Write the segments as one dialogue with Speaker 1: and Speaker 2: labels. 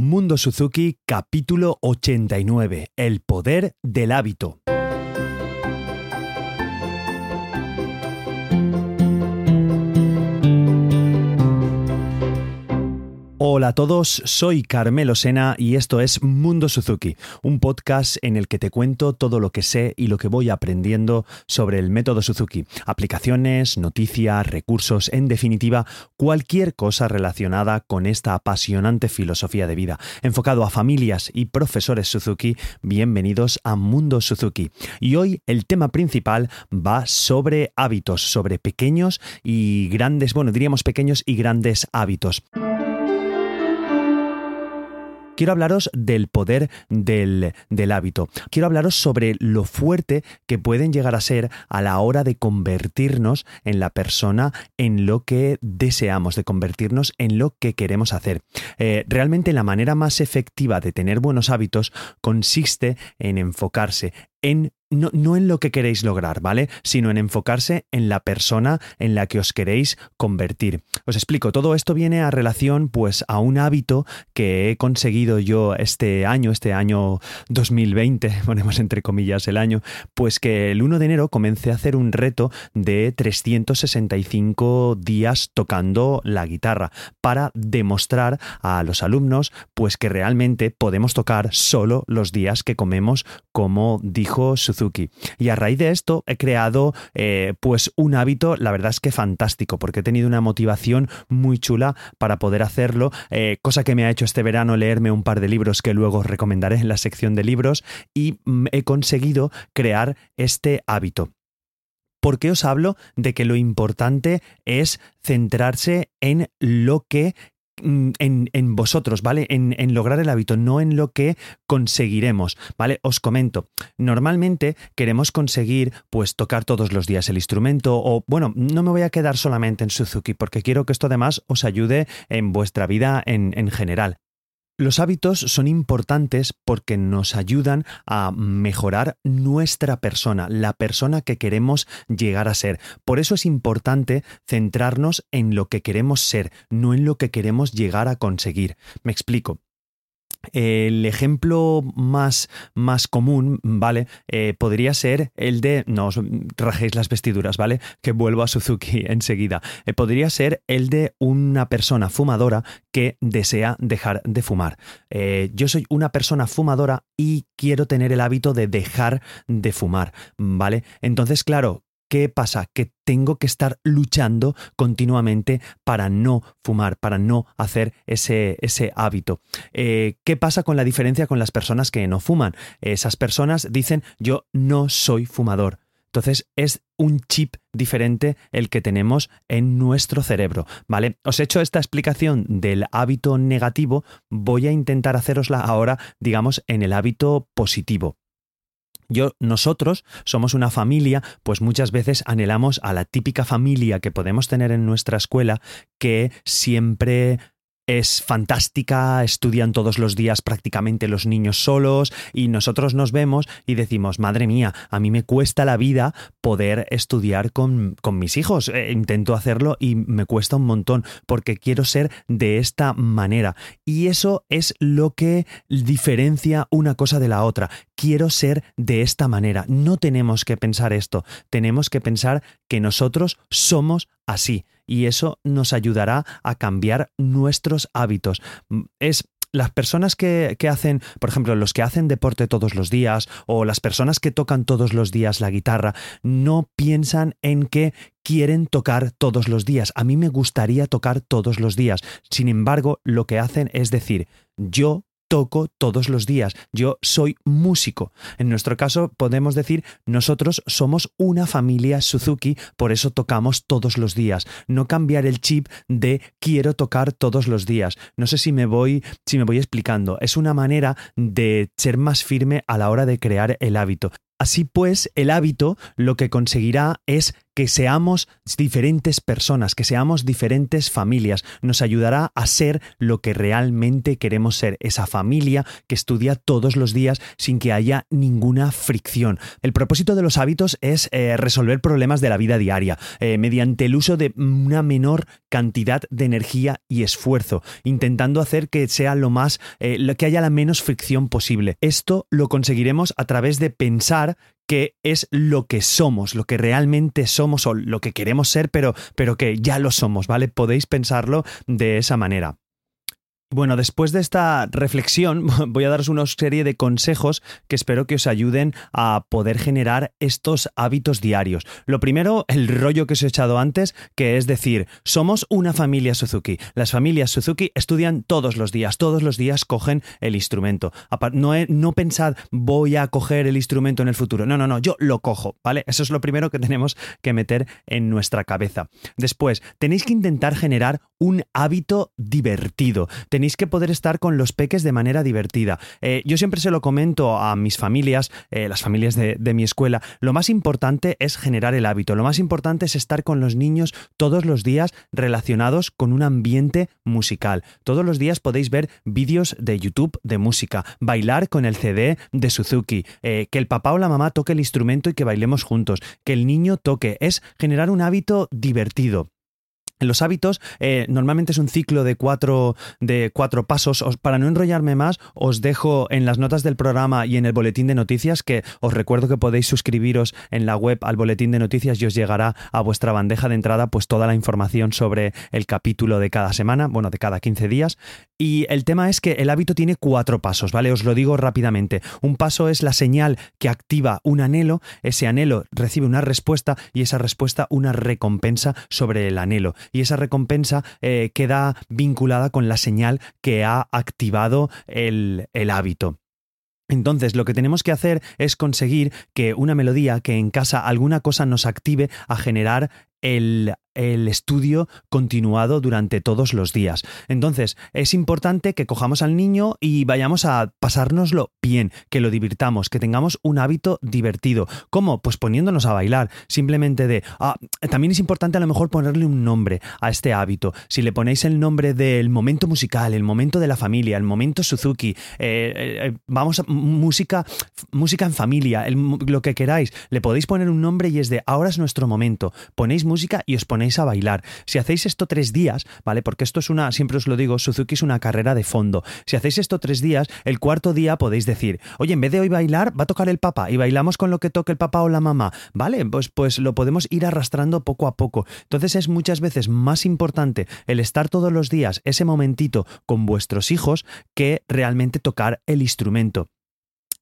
Speaker 1: Mundo Suzuki capítulo 89, El poder del hábito. Hola a todos, soy Carmelo Sena y esto es Mundo Suzuki, un podcast en el que te cuento todo lo que sé y lo que voy aprendiendo sobre el método Suzuki, aplicaciones, noticias, recursos, en definitiva, cualquier cosa relacionada con esta apasionante filosofía de vida. Enfocado a familias y profesores Suzuki, bienvenidos a Mundo Suzuki. Y hoy el tema principal va sobre hábitos, sobre pequeños y grandes, bueno, diríamos pequeños y grandes hábitos quiero hablaros del poder del, hábito. Quiero hablaros sobre lo fuerte que pueden llegar a ser a la hora de convertirnos en la persona en lo que deseamos, de convertirnos en lo que queremos hacer. Eh, realmente la manera más efectiva de tener buenos hábitos consiste en enfocarse no, en lo que queréis lograr, ¿vale? Sino en enfocarse en la persona en la que os queréis convertir. Os explico, todo esto viene a relación pues a un hábito que he conseguido yo este año, este año 2020, ponemos entre comillas el año, pues que el 1 de enero comencé a hacer un reto de 365 días tocando la guitarra para demostrar a los alumnos pues que realmente podemos tocar solo los días que comemos como dijo su y a raíz de esto he creado eh, pues un hábito, la verdad es que fantástico, porque he tenido una motivación muy chula para poder hacerlo, eh, cosa que me ha hecho este verano leerme un par de libros que luego os recomendaré en la sección de libros y mm, he conseguido crear este hábito. ¿Por qué os hablo de que lo importante es centrarse en lo que Mm, en, vosotros, ¿vale? En, en, lograr el hábito, no en lo que conseguiremos, ¿vale? Os comento, normalmente queremos conseguir, pues, tocar todos los días el instrumento o, bueno, no me voy a quedar solamente en Suzuki porque quiero que esto además os ayude en vuestra vida en, en general. Los hábitos son importantes porque nos ayudan a mejorar nuestra persona, la persona que queremos llegar a ser. Por eso es importante centrarnos en lo que queremos ser, no en lo que queremos llegar a conseguir. Me explico. El ejemplo más, más común, ¿vale? Eh, podría ser el de. No os rajéis las vestiduras, ¿vale? Que vuelvo a Suzuki enseguida. Eh, podría ser el de una persona fumadora que desea dejar de fumar. Eh, yo soy una persona fumadora y quiero tener el hábito de dejar de fumar, ¿vale? Entonces, claro, ¿Qué pasa? Que tengo que estar luchando continuamente para no fumar, para no hacer ese, ese hábito. Eh, ¿Qué pasa con la diferencia con las personas que no fuman? Esas personas dicen yo no soy fumador. Entonces es un chip diferente el que tenemos en nuestro cerebro, ¿vale? Os he hecho esta explicación del hábito negativo, voy a intentar hacerosla ahora, digamos, en el hábito positivo. Yo, nosotros somos una familia, pues muchas veces anhelamos a la típica familia que podemos tener en nuestra escuela que siempre es fantástica, estudian todos los días prácticamente los niños solos y nosotros nos vemos y decimos, madre mía, a mí me cuesta la vida poder estudiar con, mis hijos. Eh, intento hacerlo y me cuesta un montón porque quiero ser de esta manera. Y eso es lo que diferencia una cosa de la otra. Quiero ser de esta manera. No tenemos que pensar esto, tenemos que pensar que nosotros somos así y eso nos ayudará a cambiar nuestros hábitos. Es las personas que, hacen, por ejemplo, los que hacen deporte todos los días o las personas que tocan todos los días la guitarra, no piensan en que quieren tocar todos los días. A mí me gustaría tocar todos los días. Sin embargo, lo que hacen es decir, yo toco todos los días. Yo soy músico. En nuestro caso podemos decir nosotros somos una familia Suzuki, por eso tocamos todos los días. No cambiar el chip de quiero tocar todos los días. No sé si me voy si me voy explicando. Es una manera de ser más firme a la hora de crear el hábito. Así pues, el hábito lo que conseguirá es que seamos diferentes personas, que seamos diferentes familias. Nos ayudará a ser lo que realmente queremos ser, esa familia que estudia todos los días sin que haya ninguna fricción. El propósito de los hábitos es eh, resolver problemas de la vida diaria eh, mediante el uso de una menor cantidad de energía y esfuerzo, intentando hacer que sea lo más, eh, que haya la menos fricción posible. Esto lo conseguiremos a través de pensar que es lo que somos, lo que realmente somos o lo que queremos ser, pero, pero que ya lo somos, ¿vale? Podéis pensarlo de esa manera. Bueno, después de esta reflexión voy a daros una serie de consejos que espero que os ayuden a poder generar estos hábitos diarios. Lo primero, el rollo que os he echado antes, que es decir, somos una familia Suzuki. Las familias Suzuki estudian todos los días, todos los días cogen el instrumento. No, no pensad voy a coger el instrumento en el futuro. No, no, no, yo lo cojo, ¿vale? Eso es lo primero que tenemos que meter en nuestra cabeza. Después, tenéis que intentar generar un hábito divertido tenéis que poder estar con los peques de manera divertida. Eh, yo siempre se lo comento a mis familias, eh, las familias de, mi escuela, lo más importante es generar el hábito, lo más importante es estar con los niños todos los días relacionados con un ambiente musical. Todos los días podéis ver vídeos de YouTube de música, bailar con el CD de Suzuki, eh, que el papá o la mamá toque el instrumento y que bailemos juntos, que el niño toque, es generar un hábito divertido. Los hábitos eh, normalmente es un ciclo de cuatro, de cuatro pasos. para no enrollarme más, os dejo en las notas del programa y en el boletín de noticias, que os recuerdo que podéis suscribiros en la web al boletín de noticias y os llegará a vuestra bandeja de entrada pues toda la información sobre el capítulo de cada semana, bueno, de cada 15 días. Y el tema es que el hábito tiene cuatro pasos, ¿vale? Os lo digo rápidamente. Un paso es la señal que activa un anhelo, ese anhelo recibe una respuesta y esa respuesta una recompensa sobre el anhelo y esa recompensa eh, queda vinculada con la señal que ha activado el, el hábito. Entonces, lo que tenemos que hacer es conseguir que una melodía, que en casa alguna cosa nos active a generar el el estudio continuado durante todos los días. Entonces, es importante que cojamos al niño y vayamos a pasárnoslo bien, que lo divirtamos, que tengamos un hábito divertido. ¿Cómo? Pues poniéndonos a bailar, simplemente de... Ah, también es importante a lo mejor ponerle un nombre a este hábito. Si le ponéis el nombre del momento musical, el momento de la familia, el momento Suzuki, eh, eh, eh, vamos a música, música en familia, lo que queráis, le podéis poner un nombre y es de ahora es nuestro momento. Ponéis música y os ponéis a bailar. Si hacéis esto tres días, ¿vale? Porque esto es una, siempre os lo digo, Suzuki es una carrera de fondo. Si hacéis esto tres días, el cuarto día podéis decir, oye, en vez de hoy bailar, va a tocar el papá y bailamos con lo que toque el papá o la mamá, ¿vale? Pues, pues lo podemos ir arrastrando poco a poco. Entonces es muchas veces más importante el estar todos los días ese momentito con vuestros hijos que realmente tocar el instrumento.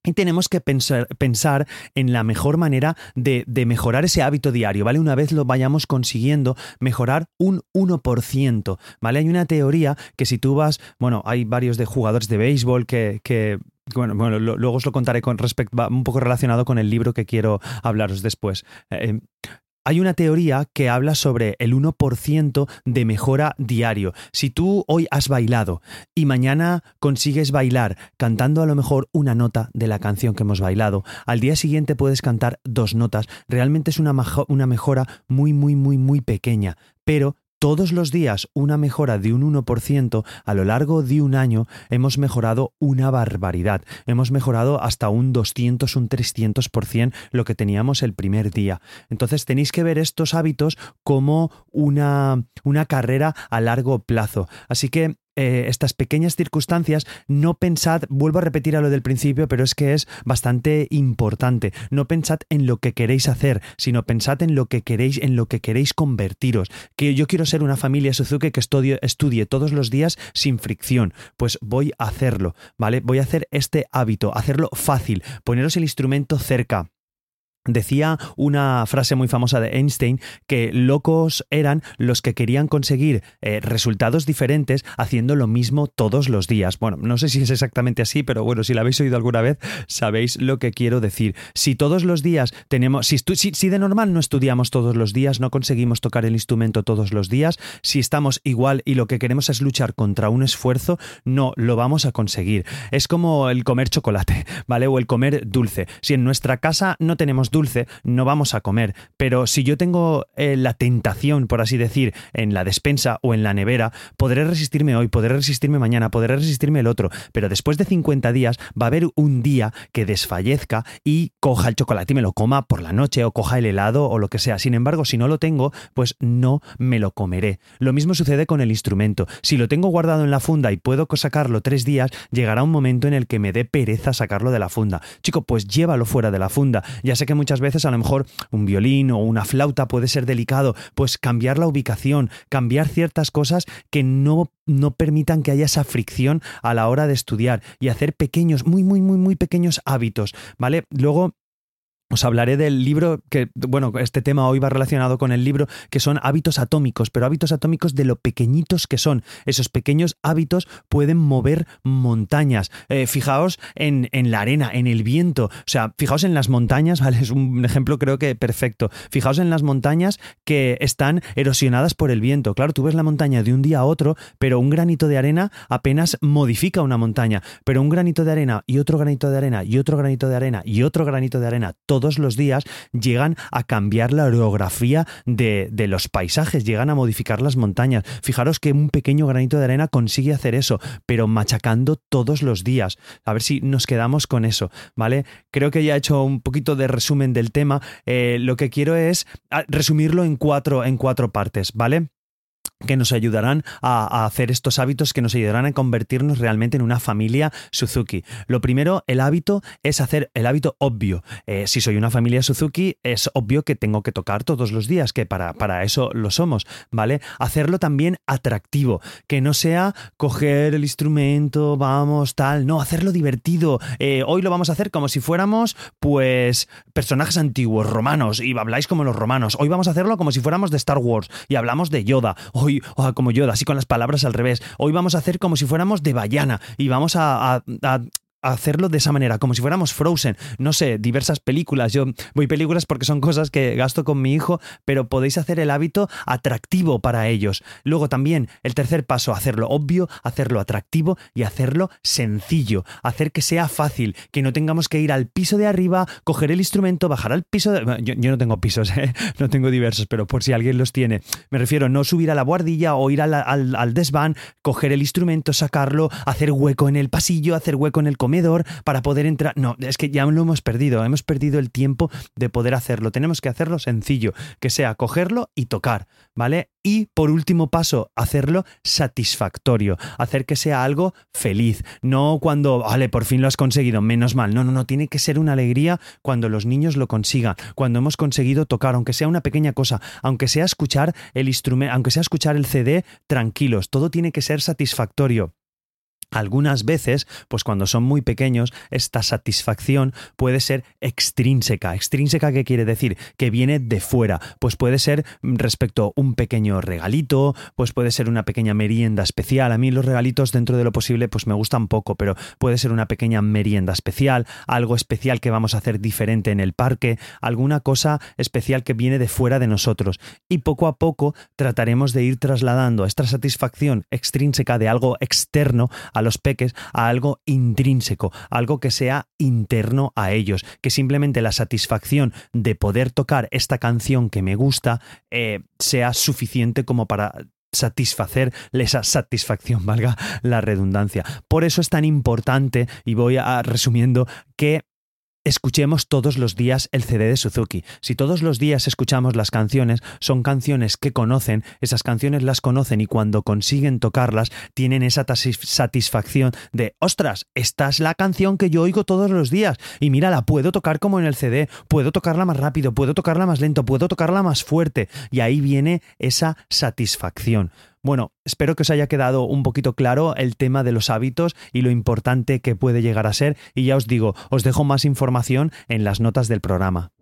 Speaker 1: Y tenemos que pensar, pensar, en la mejor manera de, de, mejorar ese hábito diario, ¿vale? Una vez lo vayamos consiguiendo, mejorar un 1%, ¿vale? Hay una teoría que si tú vas, bueno, hay varios de jugadores de béisbol que, que bueno, bueno, luego os lo contaré con respecto, un poco relacionado con el libro que quiero hablaros después. Eh, hay una teoría que habla sobre el 1% de mejora diario. Si tú hoy has bailado y mañana consigues bailar cantando a lo mejor una nota de la canción que hemos bailado, al día siguiente puedes cantar dos notas, realmente es una, una mejora muy, muy, muy, muy pequeña, pero todos los días una mejora de un 1%, a lo largo de un año hemos mejorado una barbaridad. Hemos mejorado hasta un 200, un 300% lo que teníamos el primer día. Entonces tenéis que ver estos hábitos como una, una carrera a largo plazo. Así que eh, estas pequeñas circunstancias, no pensad, vuelvo a repetir a lo del principio, pero es que es bastante importante. No pensad en lo que queréis hacer, sino pensad en lo que queréis, en lo que queréis convertiros. Que yo quiero ser una familia Suzuki que estudie, estudie todos los días sin fricción. Pues voy a hacerlo, ¿vale? Voy a hacer este hábito, hacerlo fácil, poneros el instrumento cerca Decía una frase muy famosa de Einstein que locos eran los que querían conseguir eh, resultados diferentes haciendo lo mismo todos los días. Bueno, no sé si es exactamente así, pero bueno, si lo habéis oído alguna vez, sabéis lo que quiero decir. Si todos los días tenemos, si, si de normal no estudiamos todos los días, no conseguimos tocar el instrumento todos los días, si estamos igual y lo que queremos es luchar contra un esfuerzo, no lo vamos a conseguir. Es como el comer chocolate, ¿vale? O el comer dulce. Si en nuestra casa no tenemos dulce, dulce, no vamos a comer. Pero si yo tengo eh, la tentación, por así decir, en la despensa o en la nevera, podré resistirme hoy, podré resistirme mañana, podré resistirme el otro. Pero después de 50 días va a haber un día que desfallezca y coja el chocolate y me lo coma por la noche o coja el helado o lo que sea. Sin embargo, si no lo tengo, pues no me lo comeré. Lo mismo sucede con el instrumento. Si lo tengo guardado en la funda y puedo sacarlo tres días, llegará un momento en el que me dé pereza sacarlo de la funda. Chico, pues llévalo fuera de la funda. Ya sé que muchas veces a lo mejor un violín o una flauta puede ser delicado, pues cambiar la ubicación, cambiar ciertas cosas que no, no permitan que haya esa fricción a la hora de estudiar y hacer pequeños, muy, muy, muy, muy pequeños hábitos, ¿vale? Luego os hablaré del libro que, bueno, este tema hoy va relacionado con el libro, que son hábitos atómicos, pero hábitos atómicos de lo pequeñitos que son. Esos pequeños hábitos pueden mover montañas. Eh, fijaos en, en, la arena, en el viento. O sea, fijaos en las montañas, ¿vale? Es un ejemplo creo que perfecto. Fijaos en las montañas que están erosionadas por el viento. Claro, tú ves la montaña de un día a otro, pero un granito de arena apenas modifica una montaña. Pero un granito de arena y otro granito de arena y otro granito de arena y otro granito de arena, todos los días llegan a cambiar la orografía de, de, los paisajes, llegan a modificar las montañas. Fijaros que un pequeño granito de arena consigue hacer eso, pero machacando todos los días. A ver si nos quedamos con eso, ¿vale? Creo que ya he hecho un poquito de resumen del tema. Eh, lo que quiero es ah, resumirlo en cuatro, en cuatro partes, ¿vale? Que nos ayudarán a, hacer estos hábitos, que nos ayudarán a convertirnos realmente en una familia Suzuki. Lo primero, el hábito es hacer el hábito obvio. Eh, si soy una familia Suzuki, es obvio que tengo que tocar todos los días, que para, para eso lo somos, ¿vale? Hacerlo también atractivo, que no sea coger el instrumento, vamos, tal, no, hacerlo divertido. Eh, hoy lo vamos a hacer como si fuéramos, pues, personajes antiguos, romanos, y habláis como los romanos. Hoy vamos a hacerlo como si fuéramos de Star Wars y hablamos de Yoda. Hoy hoy, como yo, así con las palabras al revés, hoy vamos a hacer como si fuéramos de Bayana y vamos a, hacerlo de esa manera, como si fuéramos Frozen, no sé, diversas películas. Yo voy películas porque son cosas que gasto con mi hijo, pero podéis hacer el hábito atractivo para ellos. Luego también el tercer paso, hacerlo obvio, hacerlo atractivo y hacerlo sencillo, hacer que sea fácil, que no tengamos que ir al piso de arriba, coger el instrumento, bajar al piso de... Yo, no tengo pisos, ¿eh? no tengo diversos, pero por si alguien los tiene. Me refiero no subir a la guardilla o ir al, al, desván, coger el instrumento, sacarlo, hacer hueco en el pasillo, hacer hueco en el para poder entrar. No, es que ya lo hemos perdido, hemos perdido el tiempo de poder hacerlo. Tenemos que hacerlo sencillo, que sea cogerlo y tocar, ¿vale? Y por último paso, hacerlo satisfactorio, hacer que sea algo feliz, no cuando, vale, por fin lo has conseguido, menos mal, no, no, no, tiene que ser una alegría cuando los niños lo consigan, cuando hemos conseguido tocar, aunque sea una pequeña cosa, aunque sea escuchar el instrumento, aunque sea escuchar el CD tranquilos, todo tiene que ser satisfactorio. Algunas veces, pues cuando son muy pequeños, esta satisfacción puede ser extrínseca. ¿Extrínseca qué quiere decir? Que viene de fuera. Pues puede ser respecto a un pequeño regalito, pues puede ser una pequeña merienda especial. A mí los regalitos dentro de lo posible pues me gustan poco, pero puede ser una pequeña merienda especial, algo especial que vamos a hacer diferente en el parque, alguna cosa especial que viene de fuera de nosotros. Y poco a poco trataremos de ir trasladando esta satisfacción extrínseca de algo externo los peques a algo intrínseco, algo que sea interno a ellos, que simplemente la satisfacción de poder tocar esta canción que me gusta eh, sea suficiente como para satisfacer esa satisfacción, valga la redundancia. Por eso es tan importante, y voy a resumiendo, que escuchemos todos los días el CD de Suzuki. Si todos los días escuchamos las canciones, son canciones que conocen, esas canciones las conocen y cuando consiguen tocarlas tienen esa satisfacción de, ostras, esta es la canción que yo oigo todos los días y mira, la puedo tocar como en el CD, puedo tocarla más rápido, puedo tocarla más lento, puedo tocarla más fuerte y ahí viene esa satisfacción. Bueno, espero que os haya quedado un poquito claro el tema de los hábitos y lo importante que puede llegar a ser y ya os digo, os dejo más información en las notas del programa.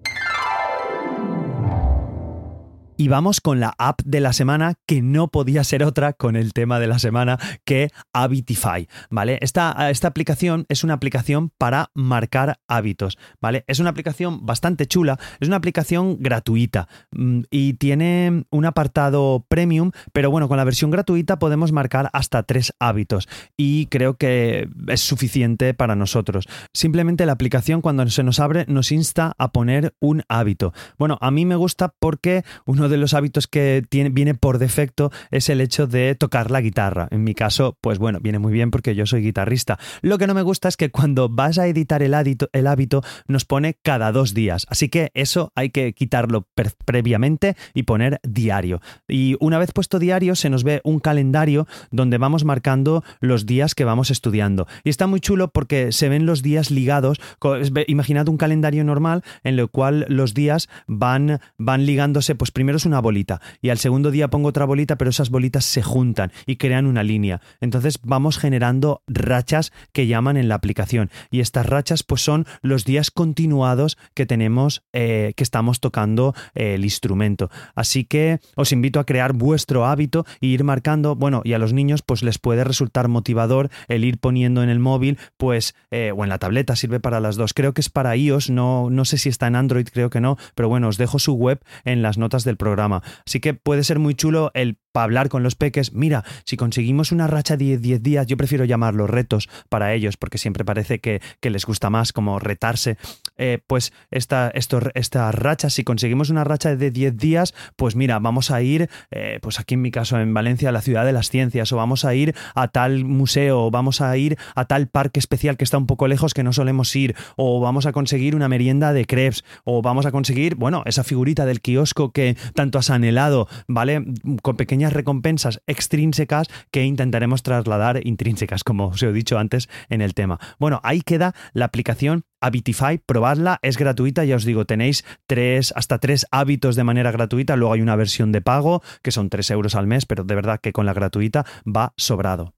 Speaker 1: Y vamos con la app de la semana, que no podía ser otra con el tema de la semana que Habitify, ¿vale? Esta, esta aplicación es una aplicación para marcar hábitos, ¿vale? Es una aplicación bastante chula, es una aplicación gratuita mm, y tiene un apartado premium, pero bueno, con la versión gratuita podemos marcar hasta tres hábitos y creo que es suficiente para nosotros. Simplemente la aplicación cuando se nos abre nos insta a poner un hábito. Bueno, a mí me gusta porque uno de los hábitos que tiene, viene por defecto es el hecho de tocar la guitarra. En mi caso, pues bueno, viene muy bien porque yo soy guitarrista. Lo que no me gusta es que cuando vas a editar el hábito, el hábito nos pone cada dos días. Así que eso hay que quitarlo previamente y poner diario. Y una vez puesto diario, se nos ve un calendario donde vamos marcando los días que vamos estudiando. Y está muy chulo porque se ven los días ligados. Imaginad un calendario normal en el cual los días van, van ligándose, pues primero es una bolita y al segundo día pongo otra bolita, pero esas bolitas se juntan y crean una línea. Entonces vamos generando rachas que llaman en la aplicación y estas rachas pues son los días continuados que tenemos, eh, que estamos tocando eh, el instrumento. Así que os invito a crear vuestro hábito e ir marcando, bueno, y a los niños pues les puede resultar motivador el ir poniendo en el móvil, pues, eh, o en la tableta, sirve para las dos. Creo que es para iOS, no, no sé si está en Android, creo que no, pero bueno, os dejo su web en las notas del programa. Así que puede ser muy chulo el hablar con los peques. Mira, si conseguimos una racha de 10 días, yo prefiero llamarlos retos para ellos, porque siempre parece que, les gusta más como retarse. Eh, pues esta, esto, esta racha, si conseguimos una racha de 10 días, pues mira, vamos a ir, eh, pues aquí en mi caso en Valencia, a la ciudad de las ciencias, o vamos a ir a tal museo, o vamos a ir a tal parque especial que está un poco lejos que no solemos ir, o vamos a conseguir una merienda de crepes, o vamos a conseguir, bueno, esa figurita del kiosco que tanto has anhelado, ¿vale? Con pequeñas recompensas extrínsecas que intentaremos trasladar intrínsecas, como os he dicho antes en el tema. Bueno, ahí queda la aplicación Habitify, probadla, es gratuita, ya os digo, tenéis tres, hasta tres hábitos de manera gratuita, luego hay una versión de pago, que son tres euros al mes, pero de verdad que con la gratuita va sobrado.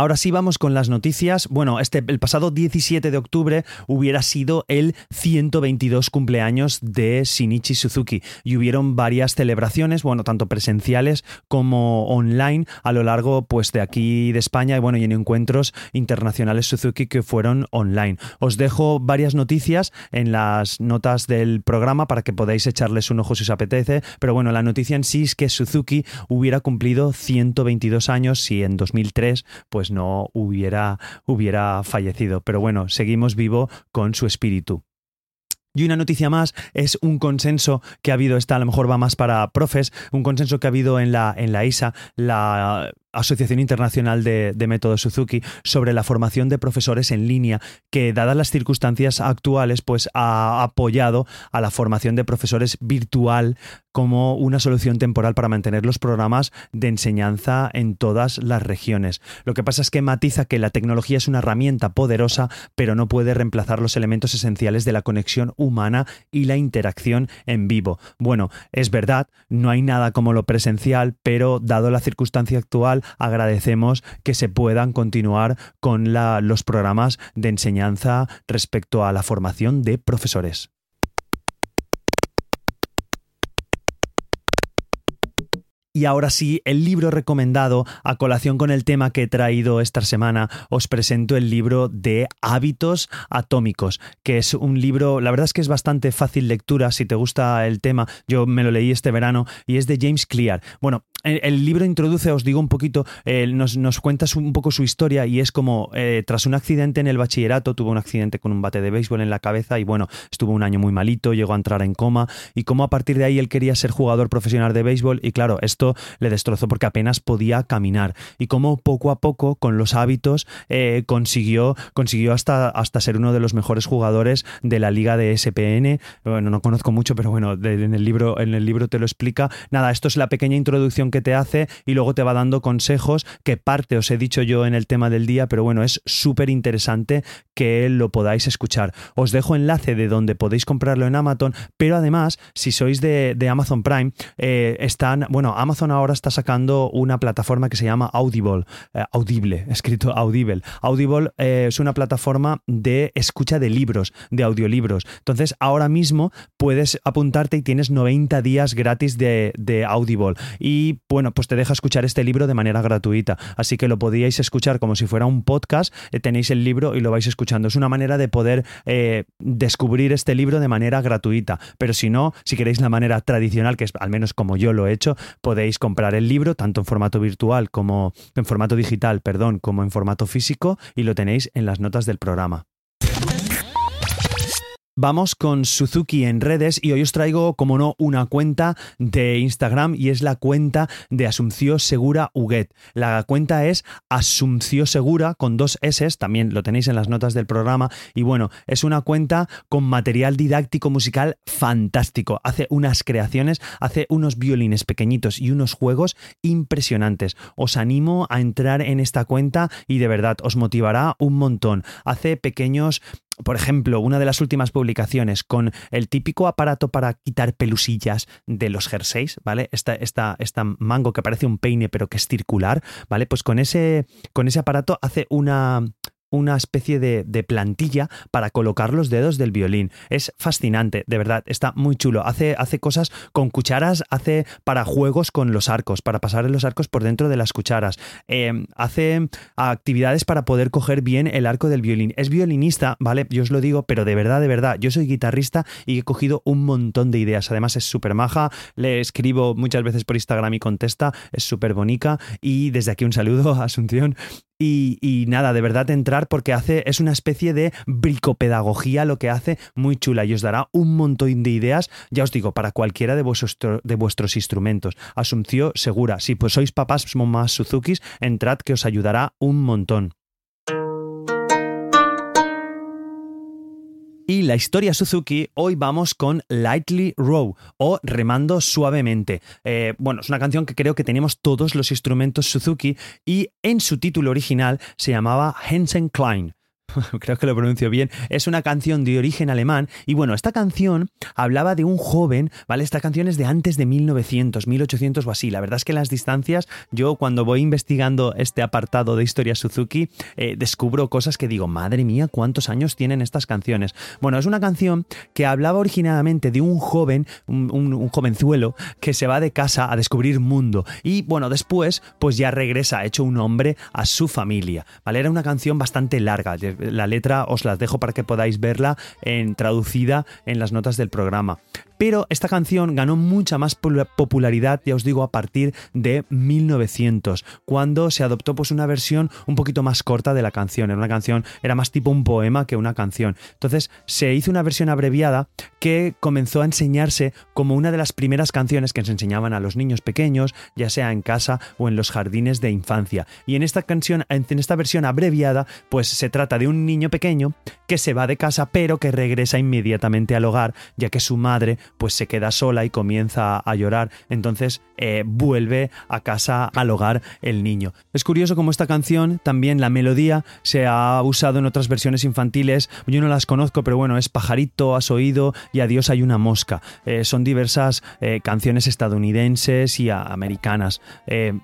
Speaker 1: Ahora sí vamos con las noticias. Bueno, este, el pasado 17 de octubre hubiera sido el 122 cumpleaños de Shinichi Suzuki y hubieron varias celebraciones, bueno, tanto presenciales como online a lo largo pues de aquí de España y bueno, y en encuentros internacionales Suzuki que fueron online. Os dejo varias noticias en las notas del programa para que podáis echarles un ojo si os apetece, pero bueno, la noticia en sí es que Suzuki hubiera cumplido 122 años si en 2003 pues pues no hubiera, hubiera fallecido. Pero bueno, seguimos vivo con su espíritu. Y una noticia más es un consenso que ha habido, esta a lo mejor va más para profes, un consenso que ha habido en la, en la ISA, la Asociación Internacional de, Método Suzuki sobre la formación de profesores en línea, que dadas las circunstancias actuales, pues ha apoyado a la formación de profesores virtual como una solución temporal para mantener los programas de enseñanza en todas las regiones. Lo que pasa es que matiza que la tecnología es una herramienta poderosa, pero no puede reemplazar los elementos esenciales de la conexión humana y la interacción en vivo. Bueno, es verdad, no hay nada como lo presencial, pero dado la circunstancia actual, agradecemos que se puedan continuar con los programas de enseñanza respecto a la formación de profesores. Y ahora sí, el libro recomendado, a colación con el tema que he traído esta semana, os presento el libro de Hábitos Atómicos, que es un libro, la verdad es que es bastante fácil lectura, si te gusta el tema, yo me lo leí este verano, y es de James Clear. Bueno, el, libro introduce, os digo un poquito, nos, nos cuenta un poco su historia y es como eh, tras un accidente en el bachillerato, tuvo un accidente con un bate de béisbol en la cabeza y bueno, estuvo un año muy malito, llegó a entrar en coma y como a partir de ahí él quería ser jugador profesional de béisbol y claro, esto le destrozó porque apenas podía caminar y como poco a poco con los hábitos eh, consiguió, consiguió hasta, hasta ser uno de los mejores jugadores de la liga de SPN, bueno, no conozco mucho, pero bueno, en, el libro, en el libro te lo explica. Nada, esto es la pequeña introducción que te hace y luego te va dando consejos que parte os he dicho yo en el tema del día, pero bueno, es súper interesante que lo podáis escuchar. Os dejo enlace de donde podéis comprarlo en Amazon, pero además, si sois de, Amazon Prime, eh, están, bueno, Amazon Amazon ahora está sacando una plataforma que se llama Audible, eh, Audible, escrito Audible. Audible eh, es una plataforma de escucha de libros, de audiolibros. Entonces, ahora mismo puedes apuntarte y tienes 90 días gratis de, Audible. Y bueno, pues te deja escuchar este libro de manera gratuita. Así que lo podíais escuchar como si fuera un podcast. tenéis el libro y lo vais escuchando. Es una manera de poder descubrir este libro de manera gratuita. Pero si no, si queréis la manera tradicional, que es al menos como yo lo he hecho, podéis comprar el libro tanto en formato virtual como en formato digital, perdón, como en formato físico y lo tenéis en las notas del programa. Vamos con Suzuki en redes y hoy os traigo, como no, una cuenta de Instagram y es la cuenta de Asunción Segura Huguet. La cuenta es Asunción Segura con dos S, también lo tenéis en las notas del programa. Y bueno, es una cuenta con material didáctico musical fantástico. Hace unas creaciones, hace unos violines pequeñitos y unos juegos impresionantes. Os animo a entrar en esta cuenta y de verdad os motivará un montón. Hace pequeños por ejemplo, una de las últimas publicaciones con el típico aparato para quitar pelusillas de los jerseys, ¿vale? Esta, esta, esta mango que parece un peine pero que es circular, ¿vale? Pues con ese, con ese aparato hace una, una especie de, plantilla para colocar los dedos del violín. Es fascinante, de verdad, está muy chulo. Hace, hace cosas con cucharas, hace para juegos con los arcos, para pasar los arcos por dentro de las cucharas. Em, hace actividades para poder coger bien el arco del violín. Es violinista, ¿vale? Yo os lo digo, pero de verdad, de verdad, yo soy guitarrista y he cogido un montón de ideas. Además es súper maja, le escribo muchas veces por Instagram y contesta, es súper bonita y desde aquí un saludo a Asunción y, nada, de verdad entrar porque hace, es una especie de bricopedagogía lo que hace muy chula y os dará un montón de ideas, ya os digo, para cualquiera de vuestros, de vuestros instrumentos. Asunción segura, si pues sois papás más Suzukis, entrad que os ayudará un montón. Y la historia Suzuki, hoy vamos con Lightly Row o Remando Suavemente. Eh, bueno, es una canción que creo que tenemos todos los instrumentos Suzuki y en su título original se llamaba Hensen Klein. creo que lo pronuncio bien, es una canción de origen alemán y bueno, esta canción hablaba de un joven, ¿vale? Esta canción es de antes de 1900, 1800 o así. La verdad es que las distancias, yo cuando voy investigando este apartado de historia Suzuki, eh, descubro cosas que digo, madre mía, ¿cuántos años tienen estas canciones? Bueno, es una canción que hablaba originalmente de un joven, un, un jovenzuelo, que se va de casa a descubrir mundo y bueno, después pues ya regresa hecho un hombre a su familia, ¿vale? Era una canción bastante larga, la letra os las dejo para que podáis verla en traducida en las notas del programa. Pero esta canción ganó mucha más popularidad, ya os digo, a partir de 1900, cuando se adoptó pues una versión un poquito más corta de la canción. Era una canción, era más tipo un poema que una canción. Entonces se hizo una versión abreviada que comenzó a enseñarse como una de las primeras canciones que se enseñaban a los niños pequeños, ya sea en casa o en los jardines de infancia. Y en esta canción, en esta versión abreviada, pues se trata de un niño pequeño que se va de casa pero que regresa inmediatamente al hogar, ya que su madre pues se queda sola y comienza a llorar. Entonces eh, vuelve a casa al hogar el niño. Es curioso como esta canción, también la melodía, se ha usado en otras versiones infantiles. Yo no las conozco, pero bueno, es Pajarito, has oído y Adiós hay una mosca. Eh, son diversas eh, canciones estadounidenses y americanas.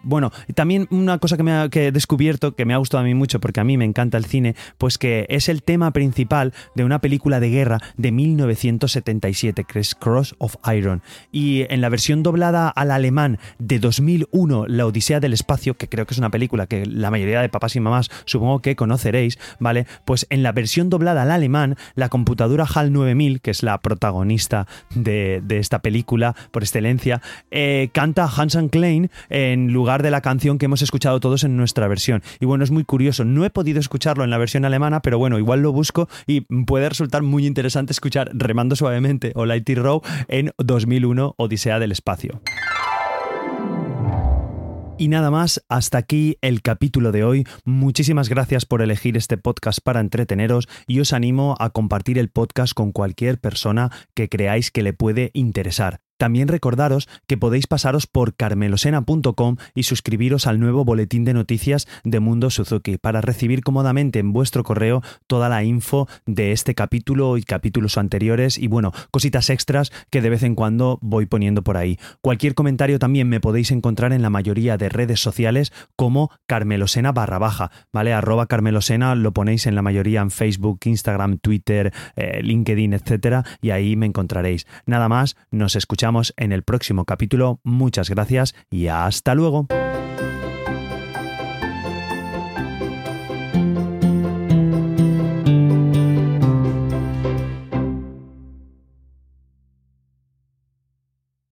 Speaker 1: bueno, también una cosa que, me ha, que he descubierto que me ha gustado a mí mucho, porque a mí me encanta el cine, pues que es el tema principal de una película de guerra de 1977, que Cross of Iron. Y en la versión doblada al alemán de 2001, La Odisea del Espacio, que creo que es una película que la mayoría de papás y mamás supongo que conoceréis, ¿vale? Pues en la versión doblada al alemán, la computadora HAL 9000, que es la protagonista de, esta película por excelencia, eh, canta Hansen Klein en lugar de la canción que hemos escuchado todos en nuestra versión. Y bueno, es muy curioso, no he podido escucharlo en la versión alemana, pero bueno, igual lo busco y puede resultar muy interesante escuchar Remando Suavemente o Lighty Row en 2001 Odisea del Espacio. Y nada más, hasta aquí el capítulo de hoy. Muchísimas gracias por elegir este podcast para entreteneros y os animo a compartir el podcast con cualquier persona que creáis que le puede interesar. También recordaros que podéis pasaros por carmelosena.com y suscribiros al nuevo boletín de noticias de Mundo Suzuki para recibir cómodamente en vuestro correo toda la info de este capítulo y capítulos anteriores y bueno, cositas extras que de vez en cuando voy poniendo por ahí. Cualquier comentario también me podéis encontrar en la mayoría de redes sociales como carmelosena barra baja, ¿vale? Arroba carmelosena lo ponéis en la mayoría en Facebook, Instagram, Twitter, eh, LinkedIn, etcétera, y ahí me encontraréis. Nada más, nos en el próximo capítulo. Muchas gracias y hasta luego.